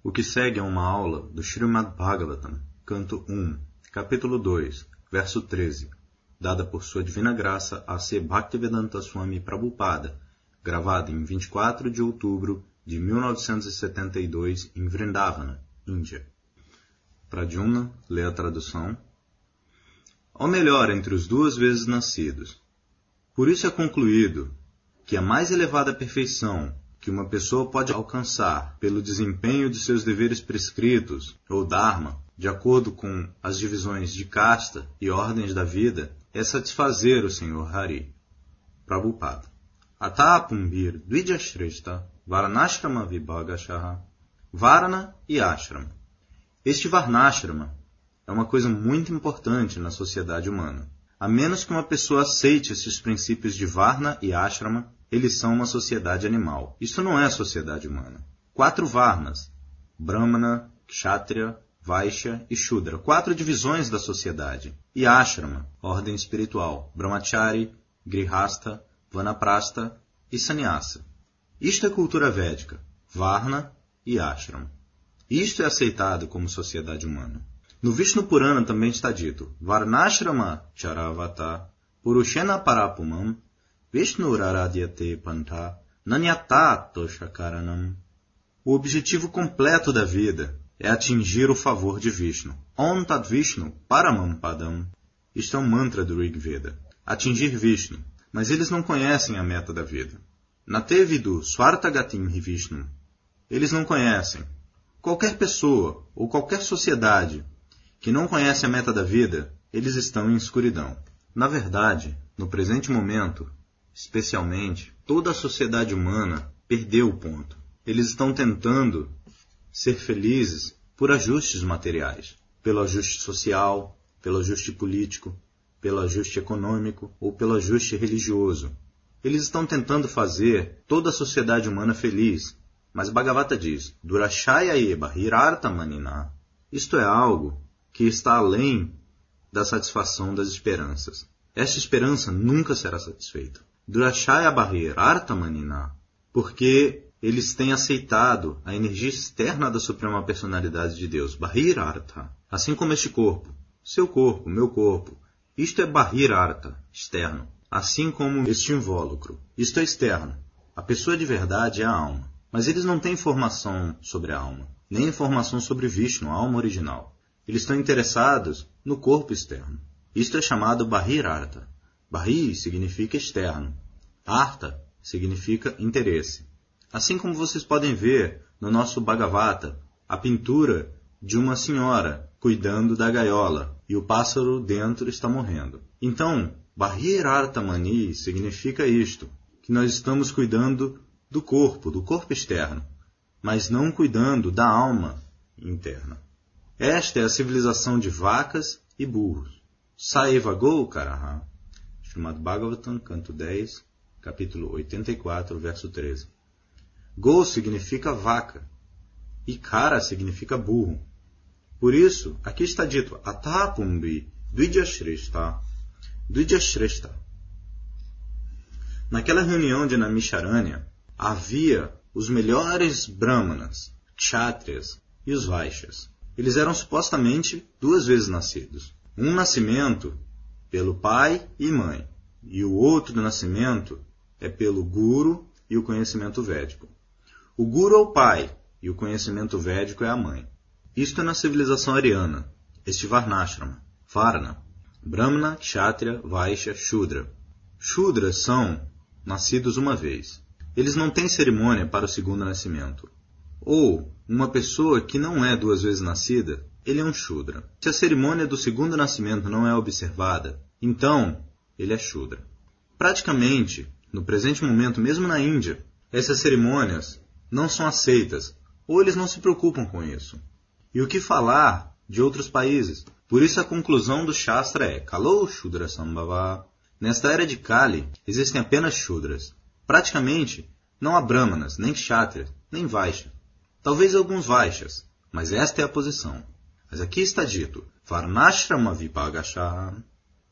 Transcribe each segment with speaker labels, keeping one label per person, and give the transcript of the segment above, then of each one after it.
Speaker 1: O que segue é uma aula do Srimad Bhagavatam, canto 1, capítulo 2, verso 13, dada por Sua Divina Graça a C. Bhaktivedanta Swami Prabhupada, gravada em 24 de outubro de 1972 em Vrindavana, Índia. Pradyumna lê a tradução. Ou melhor, entre os duas vezes nascidos. Por isso é concluído que a mais elevada perfeição que uma pessoa pode alcançar pelo desempenho de seus deveres prescritos, ou dharma, de acordo com as divisões de casta e ordens da vida, é satisfazer o Senhor Hari. Prabhupada. Atapumbir Dvijashreshta Varanashrama Vibhagashaha Varana e Ashrama. Este Varnashrama é uma coisa muito importante na sociedade humana. A menos que uma pessoa aceite esses princípios de Varna e Ashrama, eles são uma sociedade animal. Isso não é sociedade humana. Quatro Varnas: Brahmana, Kshatriya, Vaishya e Shudra. Quatro divisões da sociedade. E Ashrama, ordem espiritual: Brahmachari, Grihasta, Vanaprastha e Sannyasa. Isto é cultura védica, Varna e Ashrama. Isto é aceitado como sociedade humana. No Vishnu Purana também está dito Varnashrama Charavata Purushena Parapumam Vishnuraradhyate Panta Nanyata Shakaranam. O objetivo completo da vida é atingir o favor de Vishnu. Om Tat Vishnu Paramam Padam. Isto é um mantra do Rig Veda. Atingir Vishnu. Mas eles não conhecem a meta da vida. Natevidu Swartagatim Vishnu. Eles não conhecem. Qualquer pessoa ou qualquer sociedade que não conhece a meta da vida, eles estão em escuridão. Na verdade, no presente momento, especialmente, toda a sociedade humana perdeu o ponto. Eles estão tentando ser felizes por ajustes materiais, pelo ajuste social, pelo ajuste político, pelo ajuste econômico ou pelo ajuste religioso. Eles estão tentando fazer toda a sociedade humana feliz, mas Bhagavata diz: Durashaya eba hirarta manina. Isto é algo que está além da satisfação das esperanças. Esta esperança nunca será satisfeita. Durashaya Bahir Artamanina, porque eles têm aceitado a energia externa da Suprema Personalidade de Deus, Bahir Arta, assim como este corpo, seu corpo, meu corpo. Isto é Bahir Arta, externo, assim como este invólucro. Isto é externo. A pessoa de verdade é a alma. Mas eles não têm informação sobre a alma, nem informação sobre Vishnu, a alma original. Eles estão interessados no corpo externo. Isto é chamado Bahir Arta. Bahir significa externo. Arta significa interesse. Assim como vocês podem ver no nosso Bhagavata, a pintura de uma senhora cuidando da gaiola e o pássaro dentro está morrendo. Então, Bahir Arta Mani significa isto, que nós estamos cuidando do corpo, do corpo externo, mas não cuidando da alma interna. Esta é a civilização de vacas e burros. Saeva Go Karaha. Chamado Bhagavatam, canto 10, capítulo 84, verso 13. Go significa vaca e Kara significa burro. Por isso, aqui está dito Atapumbi Dvijashreshta. Dvijashreshta. Naquela reunião de Namisharanya, havia os melhores brahmanas, kshatriyas e os vaixas. Eles eram supostamente duas vezes nascidos. Um nascimento pelo pai e mãe, e o outro nascimento é pelo guru e o conhecimento védico. O guru é o pai e o conhecimento védico é a mãe. Isto é na civilização ariana, este Varnashrama, Varna, Brahmana, Kshatriya, Vaishya, Shudra. Shudras são nascidos uma vez. Eles não têm cerimônia para o segundo nascimento. Ou uma pessoa que não é duas vezes nascida, ele é um Shudra. Se a cerimônia do segundo nascimento não é observada, então ele é Shudra. Praticamente, no presente momento, mesmo na Índia, essas cerimônias não são aceitas, ou eles não se preocupam com isso. E o que falar de outros países? Por isso a conclusão do Shastra é Kalou Shudra Sambhava. Nesta era de Kali, existem apenas Shudras. Praticamente, não há Brahmanas, nem Kshatriyas, nem Vaishya. Talvez alguns Vaishyas, mas esta é a posição. Mas aqui está dito, Varnashrama Vipagasha.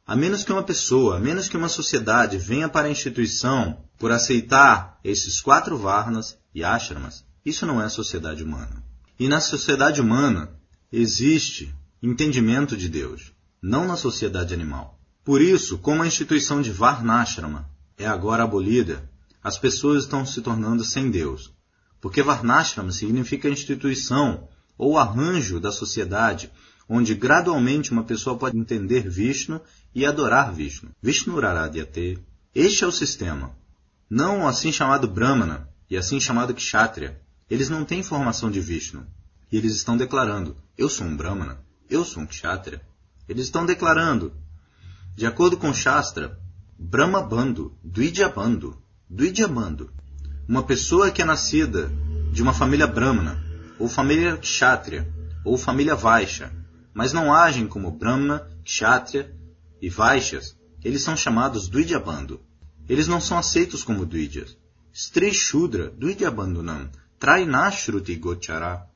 Speaker 1: A menos que uma pessoa, a menos que uma sociedade venha para a instituição por aceitar esses quatro Varnas e Ashramas, isso não é sociedade humana. E na sociedade humana existe entendimento de Deus, não na sociedade animal. Por isso, como a instituição de Varnashrama é agora abolida, as pessoas estão se tornando sem Deus. Porque Varnashrama significa instituição ou arranjo da sociedade onde gradualmente uma pessoa pode entender Vishnu e adorar Vishnu. Vishnu Raradhyate. Este é o sistema. Não o assim chamado Brahmana e assim chamado Kshatriya. Eles não têm formação de Vishnu. E eles estão declarando: Eu sou um Brahmana, eu sou um Kshatriya. Eles estão declarando. De acordo com Shastra, Brahma Bando, Dvidya Bando. Uma pessoa que é nascida de uma família Brahmana, ou família Kshatriya, ou família Vaishya, mas não agem como Brahma, Kshatriya e Vaishyas, eles são chamados Dvidyabandhu. Eles não são aceitos como Dvidyas. Stri Shudra Dvidyabandhunam Trainashruti Gochara.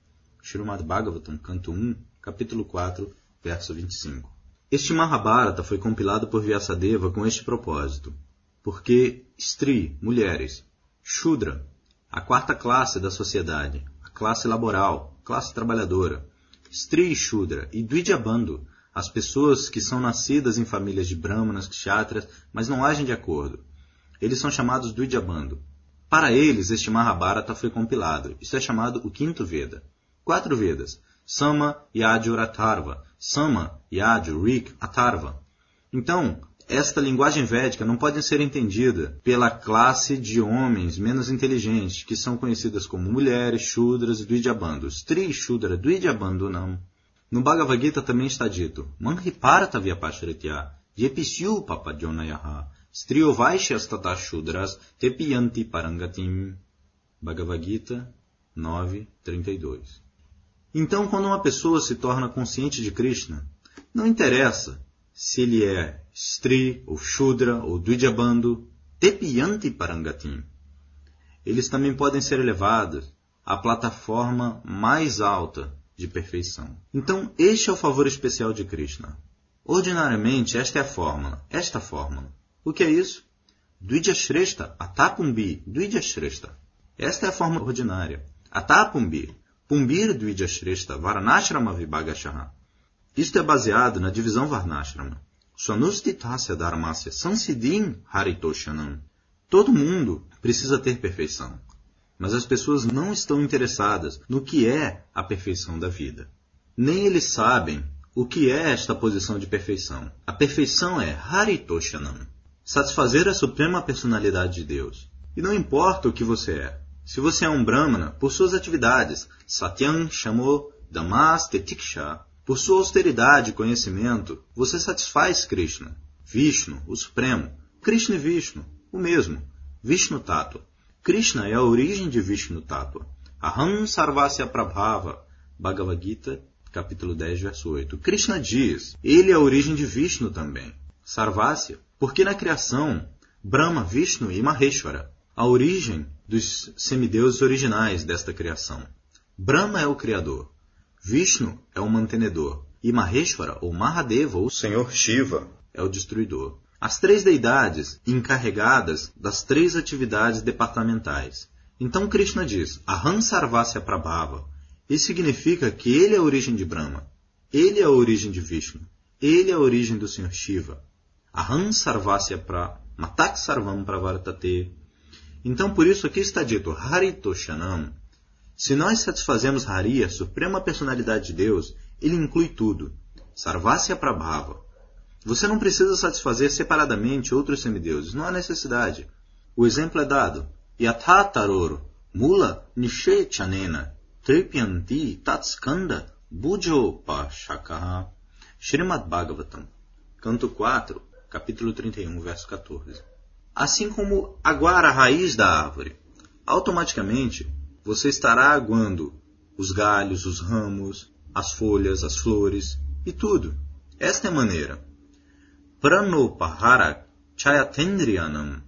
Speaker 1: Srimad Bhagavatam, canto 1, capítulo 4, verso 25. Este Mahabharata foi compilado por Vyasadeva com este propósito, porque Stri, mulheres, Shudra, a quarta classe da sociedade, a classe laboral, classe trabalhadora, Stri Shudra e Dvidyabandhu, as pessoas que são nascidas em famílias de brahmanas, kshatras, mas não agem de acordo. Eles são chamados Dvidyabandhu. Para eles, este Mahabharata foi compilado. Isso é chamado o quinto Veda. Quatro Vedas. Sama, Yajur, Atharva. Sama, Yajur, Rik, Atharva. Então, esta linguagem védica não pode ser entendida pela classe de homens menos inteligentes, que são conhecidas como mulheres, shudras e dvidjabandhus. Tri shudra não. No Bhagavad Gita também está dito, Manhiparata vyapashritya, yepishyu papadyonayaha, strio vaishyas tata shudras tepiyanti parangatim. Bhagavad Gita 9.32 Então, quando uma pessoa se torna consciente de Krishna, não interessa se ele é Stri, ou Shudra, ou Dvidjabandhu, Tepiyanti Parangatim. Eles também podem ser elevados à plataforma mais alta de perfeição. Então, este é o favor especial de Krishna. Ordinariamente, esta é a fórmula, esta fórmula. O que é isso? Dvidya Atapumbi, Dvidya Esta é a forma ordinária. Atapumbi, Pumbir Dvidya Varanashrama Vibhagashaha. Isto é baseado na divisão Varnashrama. Swanustitasya Dharmasya Sansiddhim Haritoshanam. Todo mundo precisa ter perfeição, mas as pessoas não estão interessadas no que é a perfeição da vida. Nem eles sabem o que é esta posição de perfeição. A perfeição é Haritoshanam, satisfazer a suprema personalidade de Deus. E não importa o que você é. Se você é um Brahmana, por suas atividades, Satyam chamou Damas Tetiksha, por sua austeridade e conhecimento, você satisfaz Krishna, Vishnu, o Supremo, Krishna e Vishnu, o mesmo, Vishnu Tattva. Krishna é a origem de Vishnu Tattva. Aham Sarvasya Prabhava, Bhagavad Gita, capítulo 10, verso 8. Krishna diz, ele é a origem de Vishnu também. Sarvasya, porque na criação, Brahma, Vishnu e Maheshwara, a origem dos semideuses originais desta criação. Brahma é o criador, Vishnu é o mantenedor e Maheshwara, ou Mahadeva, ou Senhor Shiva, é o destruidor. As três deidades encarregadas das três atividades departamentais. Então Krishna diz, Aham Sarvasya Prabhava. Isso significa que ele é a origem de Brahma. Ele é a origem de Vishnu. Ele é a origem do Senhor Shiva. Aham Sarvasya Pra Matak Sarvam Pravartate. Então por isso aqui está dito Haritoshanam, se nós satisfazemos Hari, a suprema personalidade de Deus, ele inclui tudo. Sarvasya Prabhava. Você não precisa satisfazer separadamente outros semideuses, não há necessidade. O exemplo é dado. Yathataror, Mula Nishe Chanena, Tripyanti Tatskanda, Bujo Pashakaha. Srimad Bhagavatam, canto 4, capítulo 31, verso 14. Assim como aguar a raiz da árvore, automaticamente você estará aguando os galhos, os ramos, as folhas, as flores e tudo. Esta é a maneira. Pranopahara chayatendriyanam.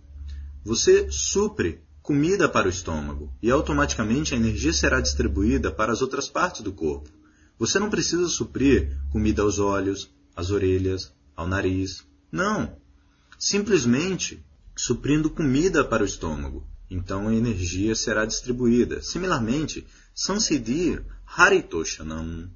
Speaker 1: Você supre comida para o estômago e automaticamente a energia será distribuída para as outras partes do corpo. Você não precisa suprir comida aos olhos, às orelhas, ao nariz. Não. Simplesmente suprindo comida para o estômago então a energia será distribuída. Similarmente, Sansidir Haritoshanam.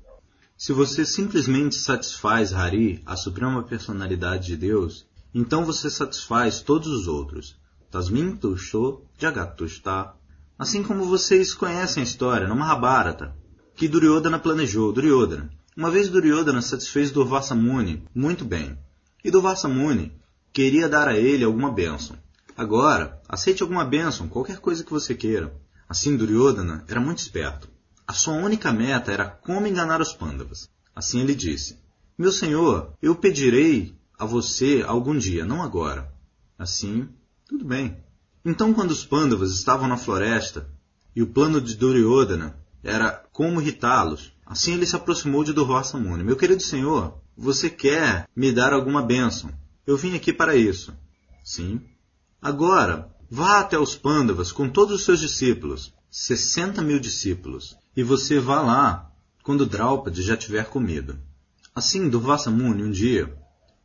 Speaker 1: Se você simplesmente satisfaz Hari, a suprema personalidade de Deus, então você satisfaz todos os outros. Tasmin Tusho Jagat Tushta. Assim como vocês conhecem a história no Mahabharata, que Duryodhana planejou. Duryodhana. Uma vez Duryodhana satisfez Durvasa Muni muito bem. E Durvasa Muni queria dar a ele alguma bênção. Agora, aceite alguma bênção, qualquer coisa que você queira. Assim Duryodhana era muito esperto. A sua única meta era como enganar os Pandavas. Assim ele disse: Meu senhor, eu pedirei a você algum dia, não agora. Assim, tudo bem. Então, quando os Pandavas estavam na floresta e o plano de Duryodhana era como irritá-los, assim ele se aproximou de Durvasa Muni. Meu querido senhor, você quer me dar alguma bênção? Eu vim aqui para isso. Sim. Agora, vá até os Pandavas com todos os seus discípulos, 60 mil discípulos, e você vá lá quando Draupadi já tiver comido. Assim, Durvasa Muni, um dia,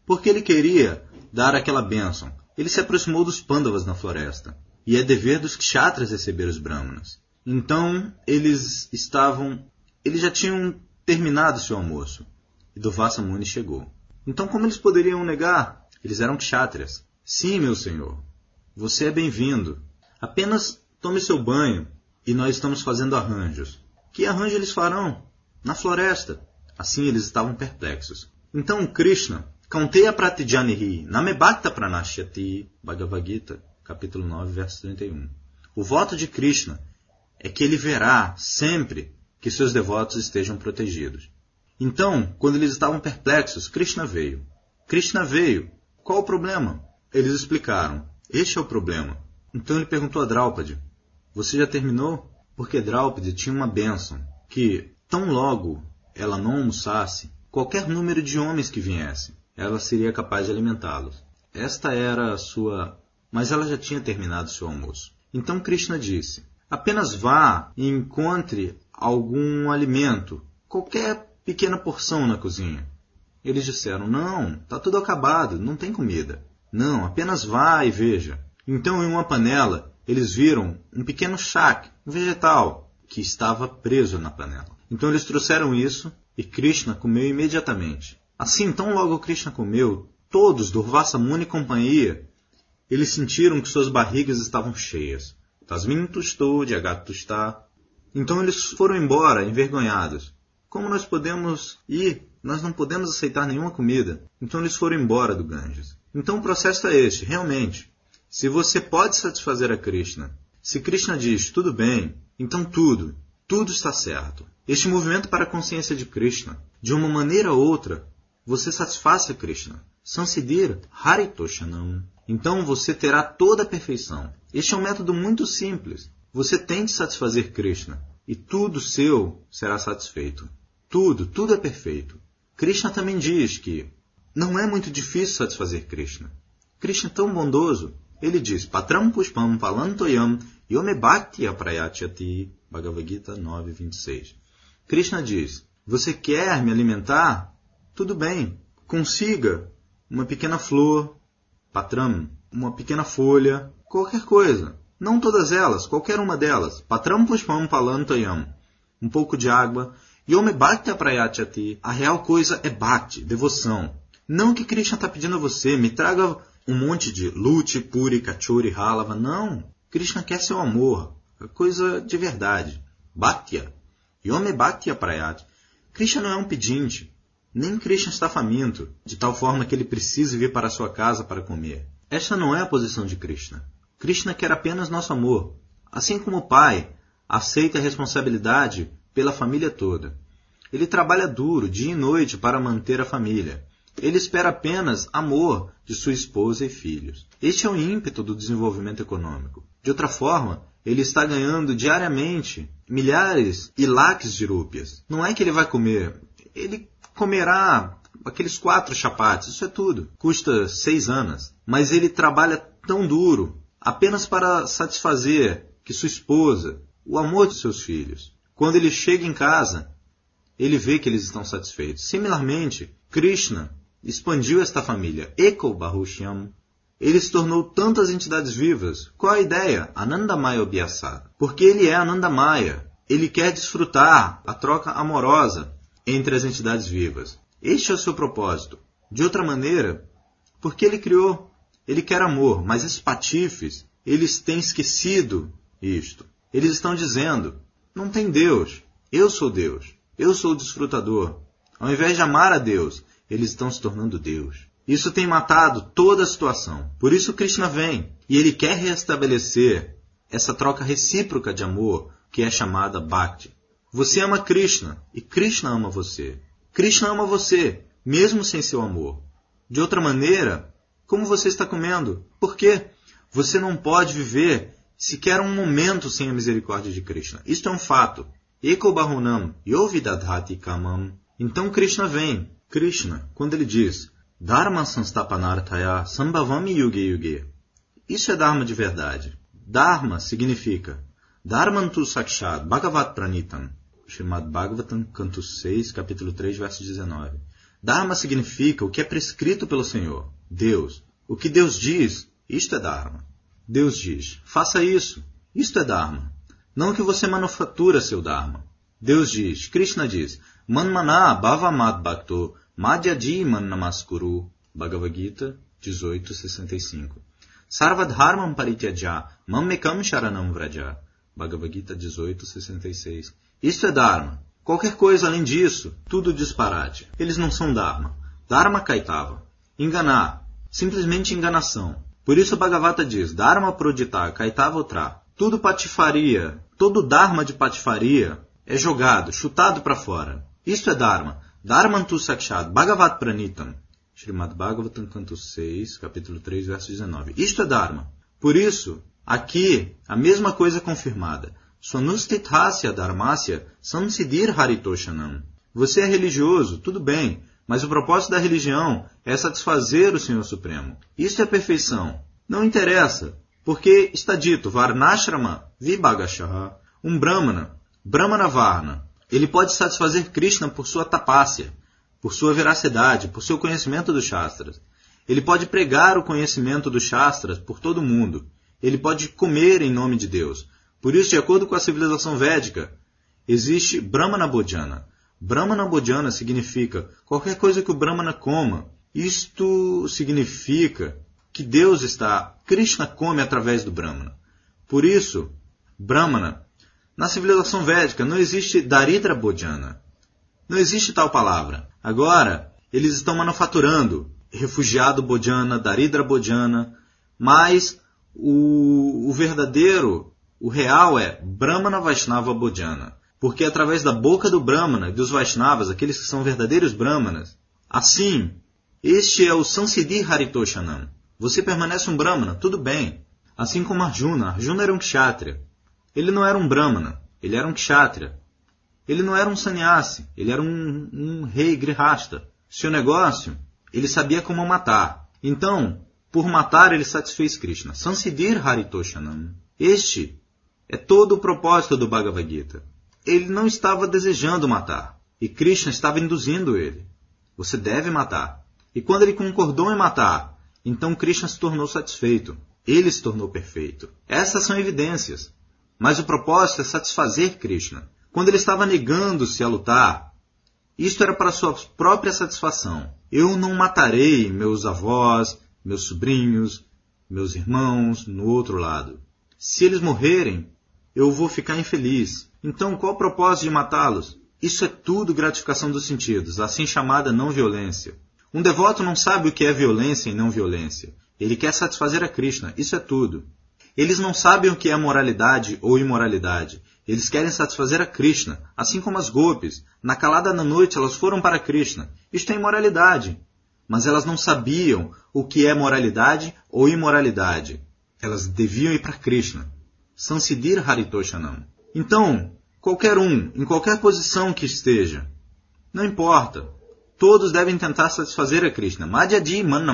Speaker 1: porque ele queria dar aquela bênção, ele se aproximou dos Pandavas na floresta, e é dever dos kshatras receber os brahmanas. Então, eles estavam, eles já tinham terminado seu almoço, e Durvasa Muni chegou. Então, como eles poderiam negar? Eles eram kshatrias. Sim, meu senhor. Você é bem-vindo. Apenas tome seu banho e nós estamos fazendo arranjos. Que arranjo eles farão? Na floresta. Assim eles estavam perplexos. Então Krishna, Kaunteya Pratijanihi, Namebhakta Pranashyati, Bhagavad Gita, capítulo 9, verso 31. O voto de Krishna é que ele verá sempre que seus devotos estejam protegidos. Então, quando eles estavam perplexos, Krishna veio. Krishna veio qual o problema? Eles explicaram. Este é o problema. Então ele perguntou a Draupadi: Você já terminou? Porque Draupadi tinha uma bênção que, tão logo ela não almoçasse, qualquer número de homens que viesse, ela seria capaz de alimentá-los. Esta era a sua. Mas ela já tinha terminado seu almoço. Então Krishna disse: Apenas vá e encontre algum alimento, qualquer pequena porção na cozinha. Eles disseram: Não, está tudo acabado, não tem comida. Não, apenas vá e veja. Então, em uma panela, eles viram um pequeno chac, um vegetal, que estava preso na panela. Então, eles trouxeram isso e Krishna comeu imediatamente. Assim, tão logo Krishna comeu, todos, Durvasa Muni e companhia, eles sentiram que suas barrigas estavam cheias. Tasmin tustou, Jagat está. Então eles foram embora, envergonhados. Como nós podemos ir nós não podemos aceitar nenhuma comida. Então eles foram embora do Ganges. Então o processo é este, realmente. Se você pode satisfazer a Krishna, se Krishna diz tudo bem, então tudo, tudo está certo. Este movimento para a consciência de Krishna, de uma maneira ou outra, você satisfaz a Krishna. Sansidir Haritoshanam. Então você terá toda a perfeição. Este é um método muito simples. Você tem de satisfazer Krishna e tudo seu será satisfeito. Tudo, tudo é perfeito. Krishna também diz que não é muito difícil satisfazer Krishna. Krishna é tão bondoso. Ele diz, Patram Pushpam Palantoyam Yomebhakti Prayachati, Bhagavad Gita 9.26. Krishna diz, você quer me alimentar? Tudo bem, consiga uma pequena flor, patram, uma pequena folha, qualquer coisa. Não todas elas, qualquer uma delas. Patram Pushpam Palantoyam. Um pouco de água Yome Bhakti. A real coisa é Bhakti, devoção. Não que Krishna está pedindo a você, me traga um monte de Luti, Puri, Kachuri, Halava. Não. Krishna quer seu amor. É coisa de verdade. Bhaktya. Yome Bhakti Aprayati. Krishna não é um pedinte. Nem Krishna está faminto, de tal forma que ele precise vir para sua casa para comer. Esta não é a posição de Krishna. Krishna quer apenas nosso amor. Assim como o pai aceita a responsabilidade pela família toda. Ele trabalha duro, dia e noite, para manter a família. Ele espera apenas amor de sua esposa e filhos. Este é o ímpeto do desenvolvimento econômico. De outra forma, ele está ganhando diariamente milhares e lakhs de rúpias. Não é que ele vai comer, ele comerá aqueles quatro chapates, isso é tudo. Custa seis anos. Mas ele trabalha tão duro apenas para satisfazer que sua esposa, o amor de seus filhos. Quando ele chega em casa, ele vê que eles estão satisfeitos. Similarmente, Krishna expandiu esta família, Eko Bahushyam. Ele se tornou tantas entidades vivas. Qual a ideia? Anandamaya Obhyasa. Porque ele é Anandamaya. ele quer desfrutar a troca amorosa entre as entidades vivas. Este é o seu propósito. De outra maneira, porque ele criou, ele quer amor, mas esses patifes, eles têm esquecido isto. Eles estão dizendo: não tem Deus, eu sou Deus, eu sou o desfrutador. Ao invés de amar a Deus, eles estão se tornando Deus. Isso tem matado toda a situação. Por isso Krishna vem e ele quer restabelecer essa troca recíproca de amor que é chamada Bhakti. Você ama Krishna e Krishna ama você. Krishna ama você, mesmo sem seu amor. De outra maneira, como você está comendo? Por quê? Você não pode viver sequer um momento sem a misericórdia de Krishna. Isto é um fato. Eko Bahunam Yovidadhati Kamam. Então Krishna vem. Krishna, quando ele diz Dharma Sanstapanarthaya Sambhavami Yuge Yuge. Isso é Dharma de verdade. Dharma significa Dharmantu Sakshat Bhagavat Pranitam. Srimad Bhagavatam, canto 6, capítulo 3, verso 19. Dharma significa o que é prescrito pelo Senhor, Deus. O que Deus diz, isto é Dharma. Deus diz, faça isso, isto é Dharma. Não que você manufatura seu Dharma. Deus diz, Krishna diz, Manmana Bhavamad Bhakto Madhyadi Namaskuru. Bhagavad Gita 1865. Sarvadharmam Parityaja Mammekam Sharanam Vraja. Bhagavad Gita 1866. Isto é Dharma. Qualquer coisa além disso, tudo disparate. Eles não são Dharma. Dharma Kaitava. Enganar. Simplesmente enganação. Por isso Bhagavata diz, Dharma Prodita Kaitava Utra. Tudo patifaria, todo Dharma de patifaria é jogado, chutado para fora. Isto é Dharma. Dharmantu Sakshat Bhagavat Pranitam. Srimad Bhagavatam, canto 6, capítulo 3, verso 19. Isto é Dharma. Por isso, aqui, a mesma coisa confirmada. Swanustithasya dharmasya samsidir haritoshanam. Você é religioso, tudo bem, mas o propósito da religião é satisfazer o Senhor Supremo. Isso é perfeição. Não interessa, porque está dito Varnashrama Vibhagashaha, um Brahmana, Brahmana Varna. Ele pode satisfazer Krishna por sua tapácia, por sua veracidade, por seu conhecimento dos Shastras. Ele pode pregar o conhecimento dos Shastras por todo o mundo. Ele pode comer em nome de Deus. Por isso, de acordo com a civilização védica, existe Brahmana Bhojana. Brahmana Bhojana significa qualquer coisa que o Brahmana coma. Isto significa que Deus está, Krishna come através do Brahmana. Por isso, Brahmana, na civilização védica não existe Daridra Bhojana. Não existe tal palavra. Agora, eles estão manufaturando refugiado Bhojana, Daridra Bhojana, mas o, o verdadeiro o real é Brahmana Vaishnava Bodhana, porque através da boca do Brahmana e dos Vaishnavas, aqueles que são verdadeiros Brahmanas, assim, este é o Sansiddhi Haritoshanam. Você permanece um Brahmana, tudo bem. Assim como Arjuna. Arjuna era um Kshatriya. Ele não era um Brahmana, ele era um Kshatriya. Ele não era um sannyasi, ele era um, um rei grihasta. Seu negócio, ele sabia como matar. Então, por matar, ele satisfez Krishna. Sansidir Haritoshanam. Este é todo o propósito do Bhagavad Gita. Ele não estava desejando matar, e Krishna estava induzindo ele. Você deve matar. E quando ele concordou em matar, então Krishna se tornou satisfeito. Ele se tornou perfeito. Essas são evidências. Mas o propósito é satisfazer Krishna. Quando ele estava negando-se a lutar, isto era para sua própria satisfação. Eu não matarei meus avós, meus sobrinhos, meus irmãos no outro lado. Se eles morrerem, eu vou ficar infeliz. Então, qual o propósito de matá-los? Isso é tudo gratificação dos sentidos, assim chamada não violência. Um devoto não sabe o que é violência e não violência. Ele quer satisfazer a Krishna, isso é tudo. Eles não sabem o que é moralidade ou imoralidade. Eles querem satisfazer a Krishna, assim como as golpes. Na calada da noite elas foram para Krishna. Isto é imoralidade. Mas elas não sabiam o que é moralidade ou imoralidade. Elas deviam ir para Krishna. Sansidir Haritoshanam. Então, qualquer um, em qualquer posição que esteja, não importa. Todos devem tentar satisfazer a Krishna. Madhyadi man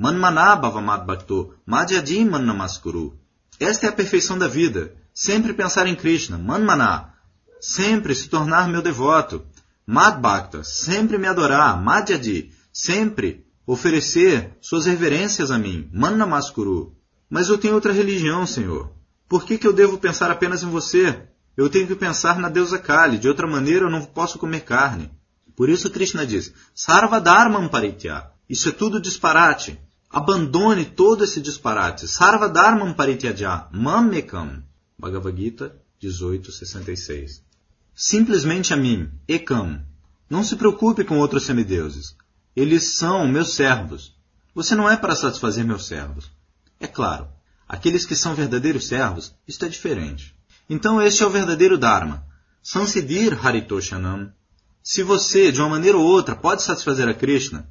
Speaker 1: namaskuru. Manmana bhavamad bhakto. Madhyadi man namaskuru. Esta é a perfeição da vida. Sempre pensar em Krishna. Manmana. Sempre se tornar meu devoto. Mad bhakta. Sempre me adorar. Madhyadi. Sempre oferecer suas reverências a mim. Man namaskuru. Mas eu tenho outra religião, Senhor. Por que, que eu devo pensar apenas em você? Eu tenho que pensar na deusa Kali, de outra maneira eu não posso comer carne. Por isso Krishna diz, Sarva Dharmam Paritya. Isso é tudo disparate. Abandone todo esse disparate. Sarva Dharmam Parityaja. Mamekam. Bhagavad Gita 1866. Simplesmente a mim, Ekam. Não se preocupe com outros semideuses. Eles são meus servos. Você não é para satisfazer meus servos. É claro, aqueles que são verdadeiros servos, isto é diferente. Então este é o verdadeiro Dharma. Sansidir Haritoshanam. Se você, de uma maneira ou outra, pode satisfazer a Krishna,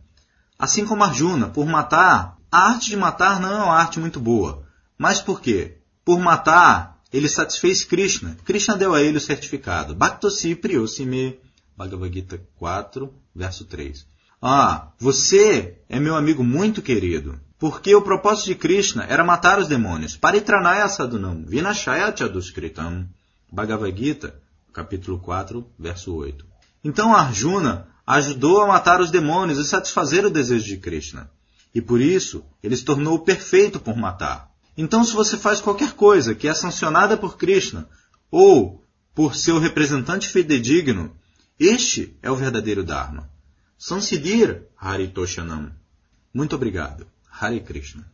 Speaker 1: assim como Arjuna, por matar, a arte de matar não é uma arte muito boa. Mas por quê? Por matar, ele satisfez Krishna. Krishna deu a ele o certificado. Bhaktosi Priyosime. Bhagavad Gita 4, verso 3. Ah, você é meu amigo muito querido. Porque o propósito de Krishna era matar os demônios. Paritranaya sadunam, vinashaya chaduskritam. Bhagavad Gita, capítulo 4, verso 8. Então Arjuna ajudou a matar os demônios e satisfazer o desejo de Krishna. E por isso, ele se tornou perfeito por matar. Então, se você faz qualquer coisa que é sancionada por Krishna ou por seu representante fidedigno, este é o verdadeiro Dharma. Sansidir Haritoshanam. Muito obrigado. Hare Krishna.